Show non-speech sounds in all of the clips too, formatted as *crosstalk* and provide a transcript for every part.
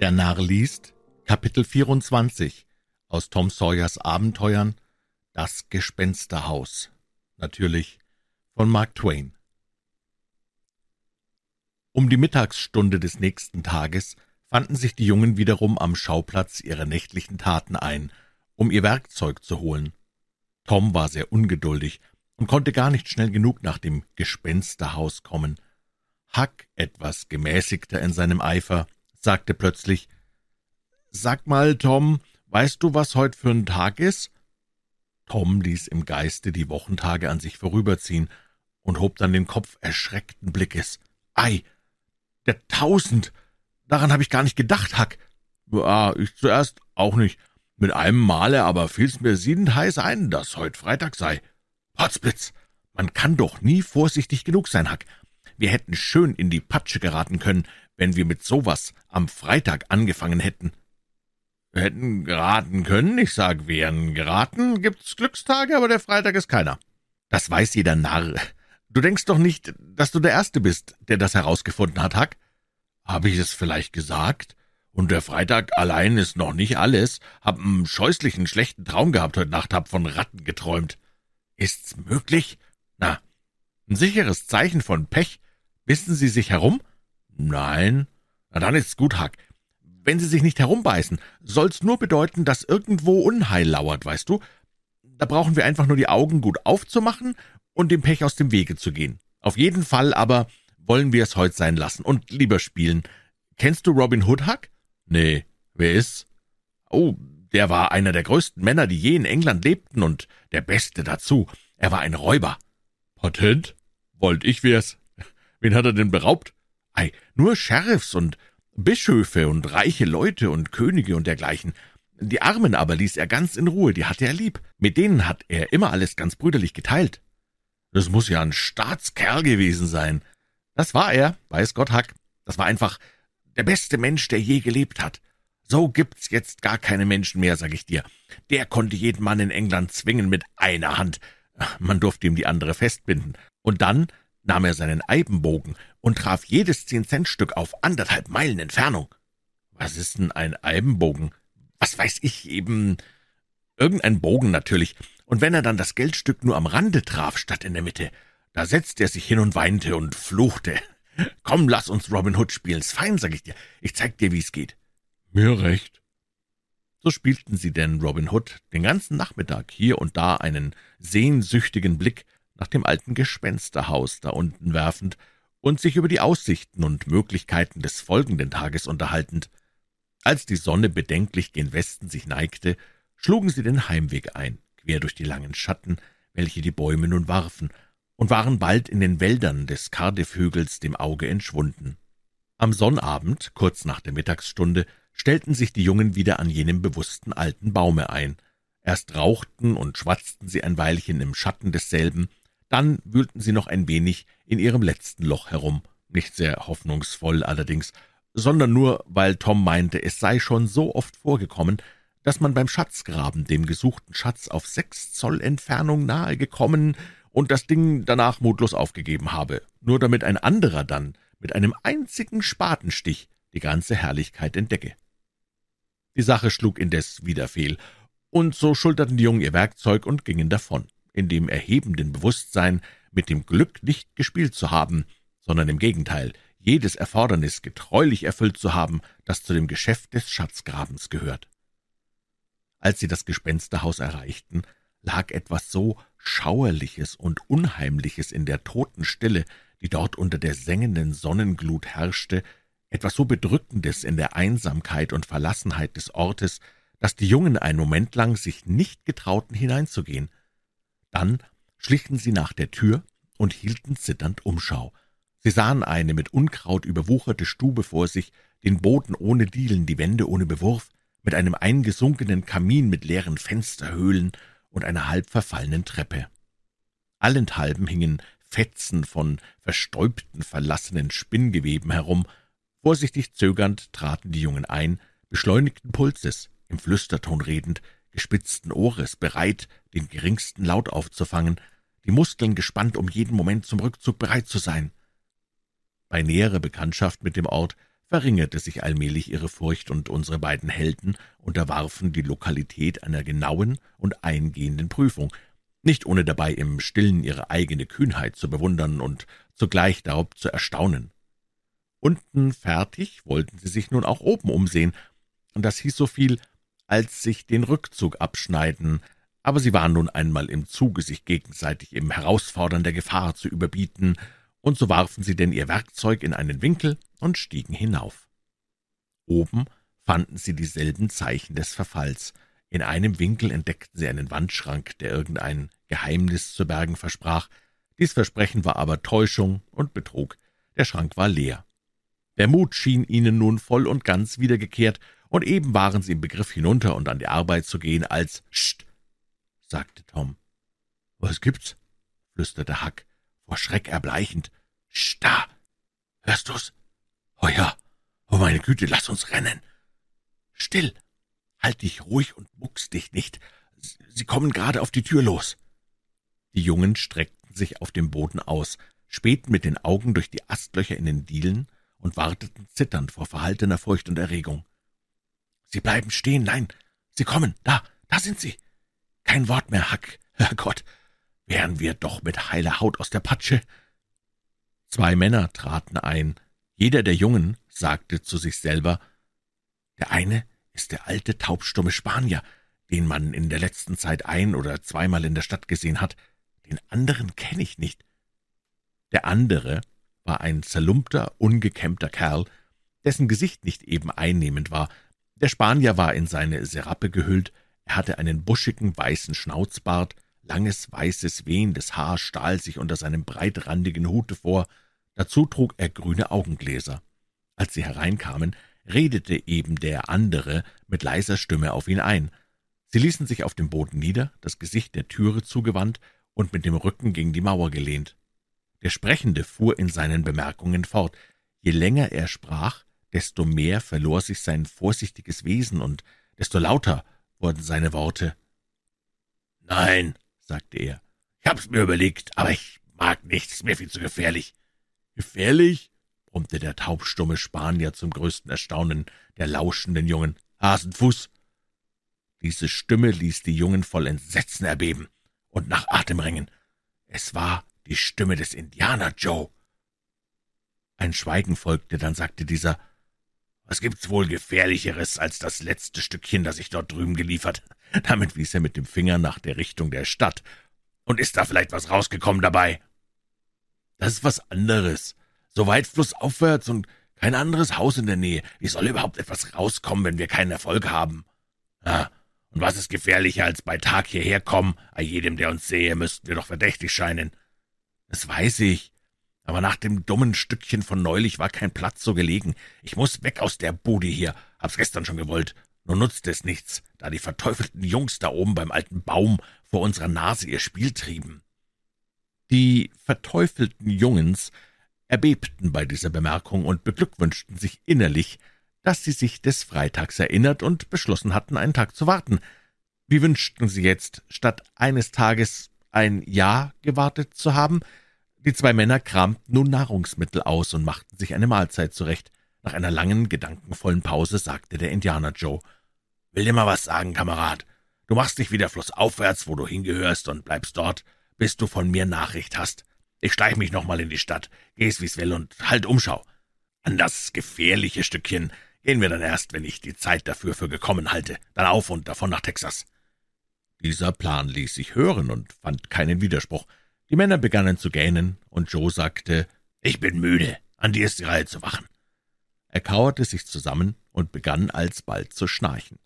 Der Narr liest Kapitel 24 aus Tom Sawyers Abenteuern Das Gespensterhaus. Natürlich von Mark Twain. Um die Mittagsstunde des nächsten Tages fanden sich die Jungen wiederum am Schauplatz ihrer nächtlichen Taten ein, um ihr Werkzeug zu holen. Tom war sehr ungeduldig und konnte gar nicht schnell genug nach dem Gespensterhaus kommen. Huck, etwas gemäßigter in seinem Eifer, sagte plötzlich Sag mal, Tom, weißt du, was heute für ein Tag ist? Tom ließ im Geiste die Wochentage an sich vorüberziehen und hob dann den Kopf erschreckten Blickes. Ei, der Tausend! Daran habe ich gar nicht gedacht, Huck. Ja, ich zuerst auch nicht. Mit einem Male aber fiel's mir siedend heiß ein, dass heut Freitag sei. Potzblitz! Man kann doch nie vorsichtig genug sein, Huck. Wir hätten schön in die Patsche geraten können, wenn wir mit sowas am Freitag angefangen hätten. Wir hätten geraten können, ich sag, wären geraten, gibt's Glückstage, aber der Freitag ist keiner. Das weiß jeder Narr. Du denkst doch nicht, dass du der Erste bist, der das herausgefunden hat, Hack? Habe ich es vielleicht gesagt? Und der Freitag allein ist noch nicht alles. Hab einen scheußlichen, schlechten Traum gehabt heute Nacht, hab von Ratten geträumt. Ist's möglich? Na, ein sicheres Zeichen von Pech. Wissen Sie sich herum? Nein. Na dann ist's gut, Hack. Wenn Sie sich nicht herumbeißen, soll's nur bedeuten, dass irgendwo Unheil lauert, weißt du? Da brauchen wir einfach nur die Augen gut aufzumachen und dem Pech aus dem Wege zu gehen. Auf jeden Fall aber wollen wir es heute sein lassen und lieber spielen. Kennst du Robin Hood, Huck? Nee, wer ist's? Oh, der war einer der größten Männer, die je in England lebten und der Beste dazu. Er war ein Räuber. Patent? Wollt ich wär's. Wen hat er denn beraubt? Ei, nur Sheriffs und Bischöfe und reiche Leute und Könige und dergleichen. Die Armen aber ließ er ganz in Ruhe, die hatte er lieb. Mit denen hat er immer alles ganz brüderlich geteilt. Das muss ja ein Staatskerl gewesen sein. Das war er, weiß Gott Hack. Das war einfach der beste Mensch, der je gelebt hat. So gibt's jetzt gar keine Menschen mehr, sag ich dir. Der konnte jeden Mann in England zwingen mit einer Hand. Man durfte ihm die andere festbinden. Und dann nahm er seinen Eibenbogen und traf jedes Zehn-Cent-Stück auf anderthalb Meilen Entfernung. Was ist denn ein Eibenbogen? Was weiß ich, eben irgendein Bogen natürlich. Und wenn er dann das Geldstück nur am Rande traf, statt in der Mitte, da setzte er sich hin und weinte und fluchte. *laughs* Komm, lass uns Robin Hood spielen's fein, sag ich dir. Ich zeig dir, wie's geht. Mir recht. So spielten sie denn Robin Hood den ganzen Nachmittag hier und da einen sehnsüchtigen Blick nach dem alten Gespensterhaus da unten werfend und sich über die Aussichten und Möglichkeiten des folgenden Tages unterhaltend. Als die Sonne bedenklich gen Westen sich neigte, schlugen sie den Heimweg ein, quer durch die langen Schatten, welche die Bäume nun warfen, und waren bald in den Wäldern des Cardiff-Hügels dem Auge entschwunden. Am Sonnabend, kurz nach der Mittagsstunde, stellten sich die Jungen wieder an jenem bewussten alten Baume ein. Erst rauchten und schwatzten sie ein Weilchen im Schatten desselben, dann wühlten sie noch ein wenig in ihrem letzten Loch herum, nicht sehr hoffnungsvoll allerdings, sondern nur, weil Tom meinte, es sei schon so oft vorgekommen, dass man beim Schatzgraben dem gesuchten Schatz auf sechs Zoll Entfernung nahe gekommen und das Ding danach mutlos aufgegeben habe, nur damit ein anderer dann mit einem einzigen Spatenstich die ganze Herrlichkeit entdecke. Die Sache schlug indes wieder fehl, und so schulterten die Jungen ihr Werkzeug und gingen davon in dem erhebenden Bewusstsein, mit dem Glück nicht gespielt zu haben, sondern im Gegenteil, jedes Erfordernis getreulich erfüllt zu haben, das zu dem Geschäft des Schatzgrabens gehört. Als sie das Gespensterhaus erreichten, lag etwas so Schauerliches und Unheimliches in der Totenstille, die dort unter der sengenden Sonnenglut herrschte, etwas so Bedrückendes in der Einsamkeit und Verlassenheit des Ortes, dass die Jungen einen Moment lang sich nicht getrauten, hineinzugehen. Dann schlichen sie nach der Tür und hielten zitternd Umschau. Sie sahen eine mit Unkraut überwucherte Stube vor sich, den Boden ohne Dielen, die Wände ohne Bewurf, mit einem eingesunkenen Kamin mit leeren Fensterhöhlen und einer halb verfallenen Treppe. Allenthalben hingen Fetzen von verstäubten, verlassenen Spinngeweben herum. Vorsichtig zögernd traten die Jungen ein, beschleunigten Pulses, im Flüsterton redend, gespitzten Ohres, bereit, den geringsten Laut aufzufangen, die Muskeln gespannt, um jeden Moment zum Rückzug bereit zu sein. Bei näherer Bekanntschaft mit dem Ort verringerte sich allmählich ihre Furcht, und unsere beiden Helden unterwarfen die Lokalität einer genauen und eingehenden Prüfung, nicht ohne dabei im Stillen ihre eigene Kühnheit zu bewundern und zugleich darauf zu erstaunen. Unten fertig wollten sie sich nun auch oben umsehen, und das hieß so viel, als sich den Rückzug abschneiden, aber sie waren nun einmal im Zuge, sich gegenseitig im Herausfordern der Gefahr zu überbieten, und so warfen sie denn ihr Werkzeug in einen Winkel und stiegen hinauf. Oben fanden sie dieselben Zeichen des Verfalls. In einem Winkel entdeckten sie einen Wandschrank, der irgendein Geheimnis zu bergen versprach. Dies Versprechen war aber Täuschung und Betrug. Der Schrank war leer. Der Mut schien ihnen nun voll und ganz wiedergekehrt, und eben waren sie im Begriff hinunter und an die Arbeit zu gehen, als »Scht«, sagte Tom. »Was gibt's?« flüsterte Huck, vor Schreck erbleichend. »Sch, da! Hörst du's? Oh ja! Oh meine Güte, lass uns rennen!« »Still! Halt dich ruhig und muckst dich nicht! Sie kommen gerade auf die Tür los!« Die Jungen streckten sich auf dem Boden aus, spähten mit den Augen durch die Astlöcher in den Dielen und warteten zitternd vor verhaltener Furcht und Erregung. »Sie bleiben stehen, nein, Sie kommen, da, da sind Sie!« kein Wort mehr, Hack. Herrgott, wären wir doch mit heiler Haut aus der Patsche. Zwei Männer traten ein. Jeder der Jungen sagte zu sich selber, der eine ist der alte, taubstumme Spanier, den man in der letzten Zeit ein- oder zweimal in der Stadt gesehen hat. Den anderen kenne ich nicht. Der andere war ein zerlumpter, ungekämmter Kerl, dessen Gesicht nicht eben einnehmend war. Der Spanier war in seine Serappe gehüllt, er hatte einen buschigen, weißen Schnauzbart, langes, weißes, wehendes Haar stahl sich unter seinem breitrandigen Hute vor, dazu trug er grüne Augengläser. Als sie hereinkamen, redete eben der andere mit leiser Stimme auf ihn ein. Sie ließen sich auf dem Boden nieder, das Gesicht der Türe zugewandt und mit dem Rücken gegen die Mauer gelehnt. Der Sprechende fuhr in seinen Bemerkungen fort. Je länger er sprach, desto mehr verlor sich sein vorsichtiges Wesen und desto lauter wurden seine Worte. »Nein«, sagte er, »ich hab's mir überlegt, aber ich mag nicht, ist mir viel zu gefährlich.« »Gefährlich?« brummte der taubstumme Spanier zum größten Erstaunen der lauschenden Jungen. »Hasenfuß!« Diese Stimme ließ die Jungen voll Entsetzen erbeben und nach Atem ringen. Es war die Stimme des Indianer Joe. Ein Schweigen folgte, dann sagte dieser, was gibt's wohl Gefährlicheres als das letzte Stückchen, das ich dort drüben geliefert? Damit wies er mit dem Finger nach der Richtung der Stadt. Und ist da vielleicht was rausgekommen dabei? Das ist was anderes. So weit flussaufwärts und kein anderes Haus in der Nähe. Wie soll überhaupt etwas rauskommen, wenn wir keinen Erfolg haben? Ah, und was ist gefährlicher als bei Tag hierher kommen? Bei jedem, der uns sehe, müssten wir doch verdächtig scheinen. Das weiß ich aber nach dem dummen Stückchen von neulich war kein Platz so gelegen. Ich muss weg aus der Bude hier, hab's gestern schon gewollt. Nur nutzte es nichts, da die verteufelten Jungs da oben beim alten Baum vor unserer Nase ihr Spiel trieben. Die verteufelten Jungens erbebten bei dieser Bemerkung und beglückwünschten sich innerlich, dass sie sich des Freitags erinnert und beschlossen hatten, einen Tag zu warten. Wie wünschten sie jetzt, statt eines Tages ein Jahr gewartet zu haben, die zwei Männer kramten nun Nahrungsmittel aus und machten sich eine Mahlzeit zurecht. Nach einer langen, gedankenvollen Pause sagte der Indianer Joe, »Will dir mal was sagen, Kamerad. Du machst dich wieder flussaufwärts, wo du hingehörst, und bleibst dort, bis du von mir Nachricht hast. Ich schleich mich noch mal in die Stadt, geh's wie's will und halt Umschau. An das gefährliche Stückchen gehen wir dann erst, wenn ich die Zeit dafür für gekommen halte. Dann auf und davon nach Texas.« Dieser Plan ließ sich hören und fand keinen Widerspruch. Die Männer begannen zu gähnen, und Joe sagte, »Ich bin müde, an dir ist die Reihe zu wachen.« Er kauerte sich zusammen und begann alsbald zu schnarchen.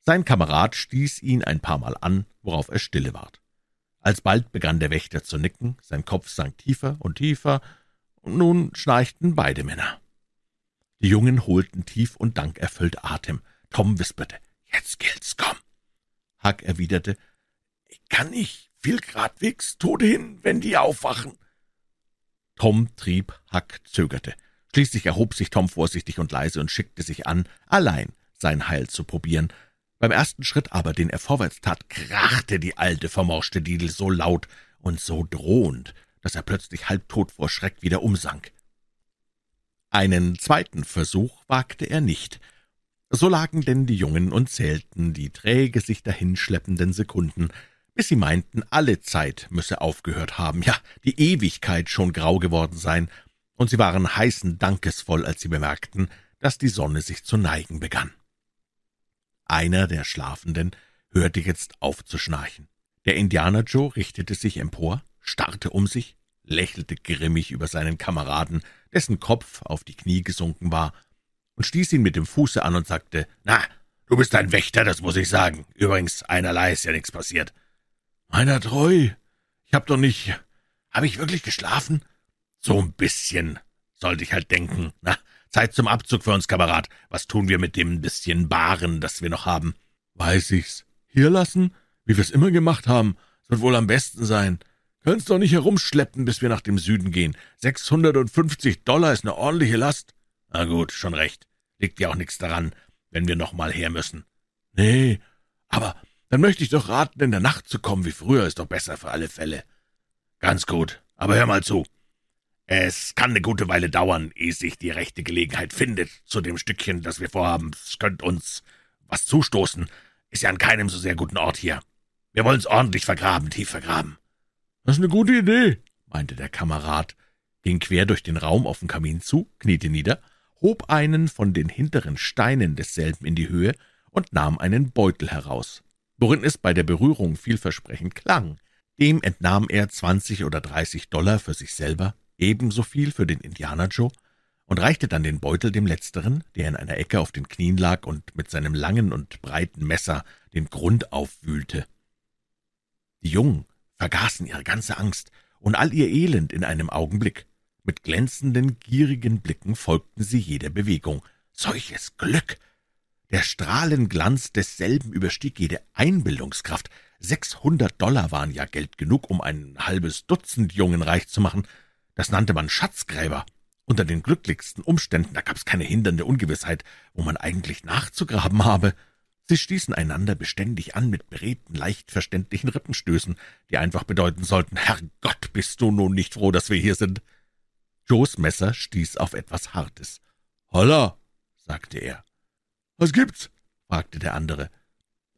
Sein Kamerad stieß ihn ein paar Mal an, worauf er stille ward. Alsbald begann der Wächter zu nicken, sein Kopf sank tiefer und tiefer, und nun schnarchten beide Männer. Die Jungen holten tief und dankerfüllt Atem. Tom wisperte, »Jetzt gilt's, komm!« Huck erwiderte, »Ich kann nicht, fiel gradwegs Tode hin, wenn die aufwachen. Tom trieb, Huck zögerte. Schließlich erhob sich Tom vorsichtig und leise und schickte sich an, allein sein Heil zu probieren. Beim ersten Schritt aber, den er vorwärts tat, krachte die alte, vermorschte Didel so laut und so drohend, dass er plötzlich halbtot vor Schreck wieder umsank. Einen zweiten Versuch wagte er nicht. So lagen denn die Jungen und zählten die träge sich dahinschleppenden Sekunden, bis sie meinten, alle Zeit müsse aufgehört haben, ja, die Ewigkeit schon grau geworden sein, und sie waren heißen Dankesvoll, als sie bemerkten, dass die Sonne sich zu neigen begann. Einer der Schlafenden hörte jetzt auf zu schnarchen. Der Indianer Joe richtete sich empor, starrte um sich, lächelte grimmig über seinen Kameraden, dessen Kopf auf die Knie gesunken war, und stieß ihn mit dem Fuße an und sagte, »Na, du bist ein Wächter, das muss ich sagen. Übrigens, einerlei ist ja nichts passiert.« »Meiner treu, ich hab doch nicht... Hab ich wirklich geschlafen?« »So ein bisschen, sollte ich halt denken. Na, Zeit zum Abzug für uns, Kamerad. Was tun wir mit dem bisschen Baren, das wir noch haben?« »Weiß ich's. Hier lassen, wie wir's immer gemacht haben. Wird wohl am besten sein. Können's doch nicht herumschleppen, bis wir nach dem Süden gehen. Sechshundertundfünfzig Dollar ist eine ordentliche Last.« »Na gut, schon recht. Liegt ja auch nichts daran, wenn wir noch mal her müssen.« »Nee, aber dann möchte ich doch raten, in der Nacht zu kommen, wie früher, ist doch besser für alle Fälle.« »Ganz gut, aber hör mal zu. Es kann eine gute Weile dauern, ehe sich die rechte Gelegenheit findet zu dem Stückchen, das wir vorhaben. Es könnte uns was zustoßen. Ist ja an keinem so sehr guten Ort hier. Wir wollen's ordentlich vergraben, tief vergraben.« »Das ist eine gute Idee«, meinte der Kamerad, ging quer durch den Raum auf den Kamin zu, kniete nieder hob einen von den hinteren Steinen desselben in die Höhe und nahm einen Beutel heraus, worin es bei der Berührung vielversprechend klang. Dem entnahm er zwanzig oder dreißig Dollar für sich selber, ebenso viel für den Indianer Joe, und reichte dann den Beutel dem Letzteren, der in einer Ecke auf den Knien lag und mit seinem langen und breiten Messer den Grund aufwühlte. Die Jungen vergaßen ihre ganze Angst und all ihr Elend in einem Augenblick. Mit glänzenden, gierigen Blicken folgten sie jeder Bewegung. Solches Glück! Der Strahlenglanz desselben überstieg jede Einbildungskraft. Sechshundert Dollar waren ja Geld genug, um ein halbes Dutzend Jungen reich zu machen. Das nannte man Schatzgräber. Unter den glücklichsten Umständen, da gab's keine hindernde Ungewissheit, wo man eigentlich nachzugraben habe. Sie stießen einander beständig an mit beredten, leicht verständlichen Rippenstößen, die einfach bedeuten sollten, Herrgott, bist du nun nicht froh, dass wir hier sind? Joes Messer stieß auf etwas Hartes. »Holla«, sagte er. »Was gibt's?« fragte der andere.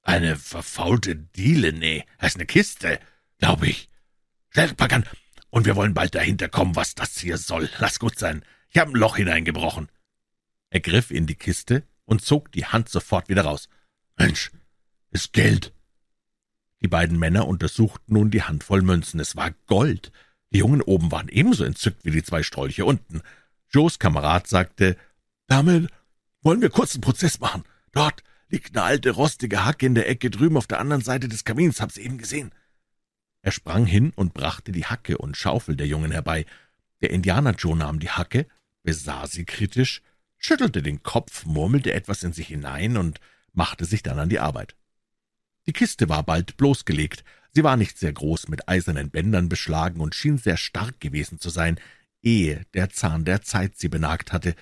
»Eine verfaulte Diele, nee, ist eine Kiste, glaube ich. Schnell, Packern, und wir wollen bald dahinter kommen, was das hier soll. Lass gut sein, ich habe ein Loch hineingebrochen.« Er griff in die Kiste und zog die Hand sofort wieder raus. »Mensch, ist Geld!« Die beiden Männer untersuchten nun die Handvoll Münzen. Es war Gold, die Jungen oben waren ebenso entzückt wie die zwei Strolche unten. Joes Kamerad sagte, »Damit wollen wir kurzen Prozess machen. Dort liegt eine alte, rostige Hacke in der Ecke drüben auf der anderen Seite des Kamins, hab's eben gesehen.« Er sprang hin und brachte die Hacke und Schaufel der Jungen herbei. Der Indianer Joe nahm die Hacke, besah sie kritisch, schüttelte den Kopf, murmelte etwas in sich hinein und machte sich dann an die Arbeit. Die Kiste war bald bloßgelegt, Sie war nicht sehr groß, mit eisernen Bändern beschlagen und schien sehr stark gewesen zu sein, ehe der Zahn der Zeit sie benagt hatte.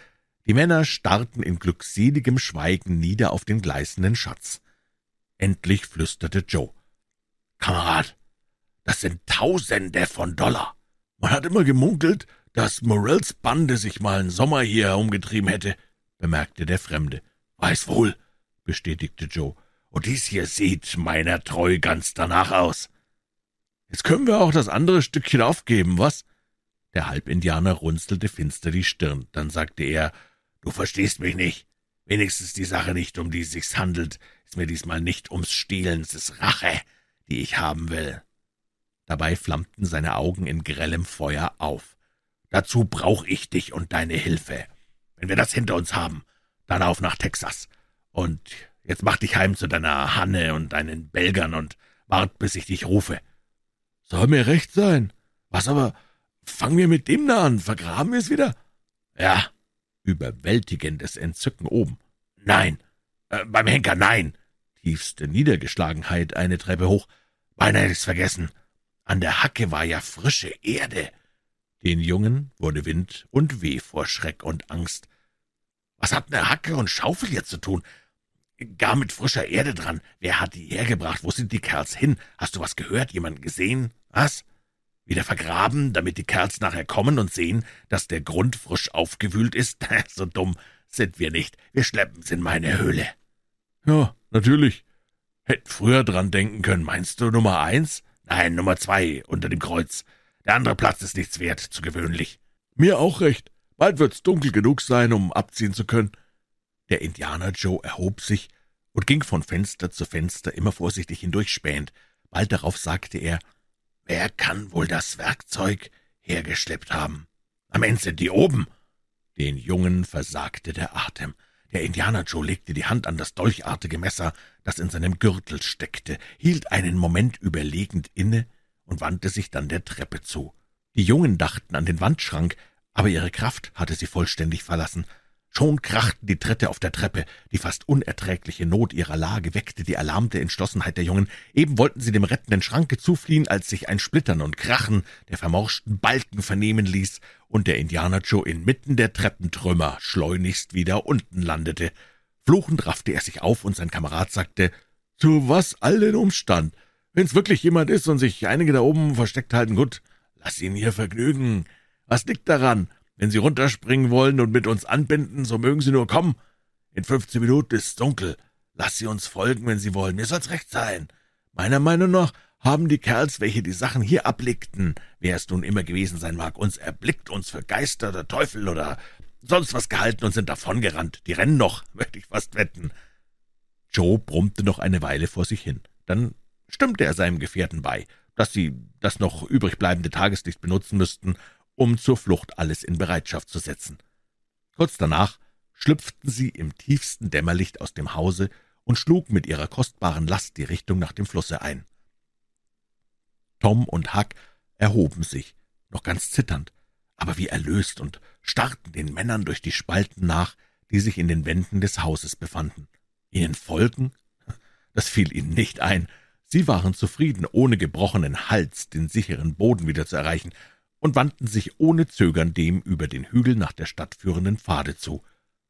Die Männer starrten in glückseligem Schweigen nieder auf den gleißenden Schatz. Endlich flüsterte Joe. »Kamerad, das sind Tausende von Dollar. Man hat immer gemunkelt, dass Morells Bande sich mal einen Sommer hier herumgetrieben hätte«, bemerkte der Fremde. »Weiß wohl«, bestätigte Joe und dies hier sieht meiner treu ganz danach aus. Jetzt können wir auch das andere Stückchen aufgeben, was? Der Halbindianer runzelte finster die Stirn, dann sagte er, »Du verstehst mich nicht. Wenigstens die Sache nicht, um die es sich handelt, ist mir diesmal nicht ums Stehlen, es ist Rache, die ich haben will.« Dabei flammten seine Augen in grellem Feuer auf. »Dazu brauch ich dich und deine Hilfe. Wenn wir das hinter uns haben, dann auf nach Texas. Und Jetzt mach dich heim zu deiner Hanne und deinen Belgern und wart, bis ich dich rufe. Soll mir recht sein. Was aber, fangen wir mit dem da an, vergraben wir es wieder? Ja, überwältigendes Entzücken oben. Nein, äh, beim Henker, nein. Tiefste Niedergeschlagenheit eine Treppe hoch. Beinahe hätte ich's vergessen. An der Hacke war ja frische Erde. Den Jungen wurde Wind und Weh vor Schreck und Angst. Was hat eine Hacke und Schaufel jetzt zu tun? Gar mit frischer Erde dran. Wer hat die hergebracht? Wo sind die Kerls hin? Hast du was gehört? Jemand gesehen? Was? Wieder vergraben, damit die Kerls nachher kommen und sehen, dass der Grund frisch aufgewühlt ist? *laughs* so dumm sind wir nicht. Wir schleppen's in meine Höhle. Ja, natürlich. Hätten früher dran denken können. Meinst du Nummer eins? Nein, Nummer zwei, unter dem Kreuz. Der andere Platz ist nichts wert, zu gewöhnlich. Mir auch recht. Bald wird's dunkel genug sein, um abziehen zu können. Der Indianer Joe erhob sich und ging von Fenster zu Fenster, immer vorsichtig hindurchspähend. Bald darauf sagte er, »Wer kann wohl das Werkzeug hergeschleppt haben? Am Ende sind die oben.« Den Jungen versagte der Atem. Der Indianer Joe legte die Hand an das dolchartige Messer, das in seinem Gürtel steckte, hielt einen Moment überlegend inne und wandte sich dann der Treppe zu. Die Jungen dachten an den Wandschrank, aber ihre Kraft hatte sie vollständig verlassen. Schon krachten die Tritte auf der Treppe. Die fast unerträgliche Not ihrer Lage weckte die alarmte Entschlossenheit der Jungen. Eben wollten sie dem rettenden Schranke zufliehen, als sich ein Splittern und Krachen der vermorschten Balken vernehmen ließ und der Indianer Joe inmitten der Treppentrümmer schleunigst wieder unten landete. Fluchend raffte er sich auf, und sein Kamerad sagte, »Zu was all den Umstand? Wenn's wirklich jemand ist und sich einige da oben versteckt halten, gut, lass ihn hier vergnügen. Was liegt daran? Wenn Sie runterspringen wollen und mit uns anbinden, so mögen Sie nur kommen. In fünfzehn Minuten ist's dunkel. Lass Sie uns folgen, wenn Sie wollen. Mir soll's recht sein. Meiner Meinung nach haben die Kerls, welche die Sachen hier ablegten, wer es nun immer gewesen sein mag, uns erblickt, uns für Geister oder Teufel oder sonst was gehalten und sind davongerannt. Die rennen noch, *laughs* möchte ich fast wetten. Joe brummte noch eine Weile vor sich hin. Dann stimmte er seinem Gefährten bei, dass sie das noch übrig bleibende Tageslicht benutzen müssten, um zur Flucht alles in Bereitschaft zu setzen. Kurz danach schlüpften sie im tiefsten Dämmerlicht aus dem Hause und schlugen mit ihrer kostbaren Last die Richtung nach dem Flusse ein. Tom und Huck erhoben sich, noch ganz zitternd, aber wie erlöst und starrten den Männern durch die Spalten nach, die sich in den Wänden des Hauses befanden. Ihnen folgen? Das fiel ihnen nicht ein. Sie waren zufrieden, ohne gebrochenen Hals den sicheren Boden wieder zu erreichen, und wandten sich ohne Zögern dem über den Hügel nach der Stadt führenden Pfade zu.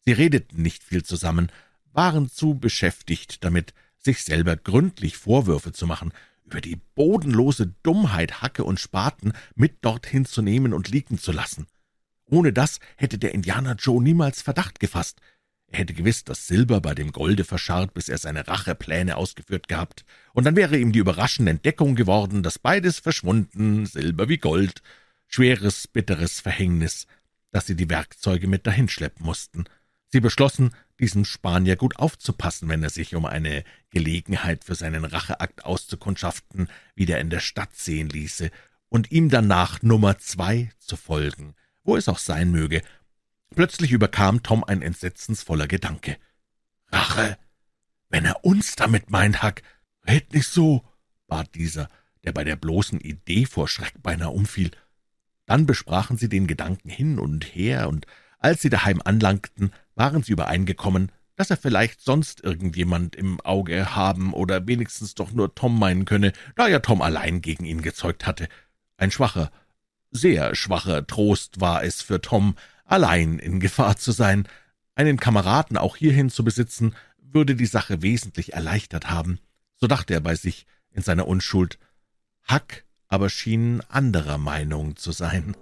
Sie redeten nicht viel zusammen, waren zu beschäftigt damit, sich selber gründlich Vorwürfe zu machen, über die bodenlose Dummheit Hacke und Spaten mit dorthin zu nehmen und liegen zu lassen. Ohne das hätte der Indianer Joe niemals Verdacht gefasst. Er hätte gewiss das Silber bei dem Golde verscharrt, bis er seine Rachepläne ausgeführt gehabt, und dann wäre ihm die überraschende Entdeckung geworden, dass beides verschwunden, Silber wie Gold, schweres, bitteres Verhängnis, dass sie die Werkzeuge mit dahinschleppen mussten. Sie beschlossen, diesem Spanier gut aufzupassen, wenn er sich um eine Gelegenheit für seinen Racheakt auszukundschaften wieder in der Stadt sehen ließe, und ihm danach Nummer zwei zu folgen, wo es auch sein möge. Plötzlich überkam Tom ein entsetzensvoller Gedanke. »Rache! Wenn er uns damit meint, Hack, red nicht so!« bat dieser, der bei der bloßen Idee vor Schreck beinahe umfiel. Dann besprachen sie den Gedanken hin und her, und als sie daheim anlangten, waren sie übereingekommen, dass er vielleicht sonst irgendjemand im Auge haben oder wenigstens doch nur Tom meinen könne, da ja Tom allein gegen ihn gezeugt hatte. Ein schwacher, sehr schwacher Trost war es für Tom, allein in Gefahr zu sein. Einen Kameraden auch hierhin zu besitzen, würde die Sache wesentlich erleichtert haben. So dachte er bei sich in seiner Unschuld. Huck aber schien anderer Meinung zu sein.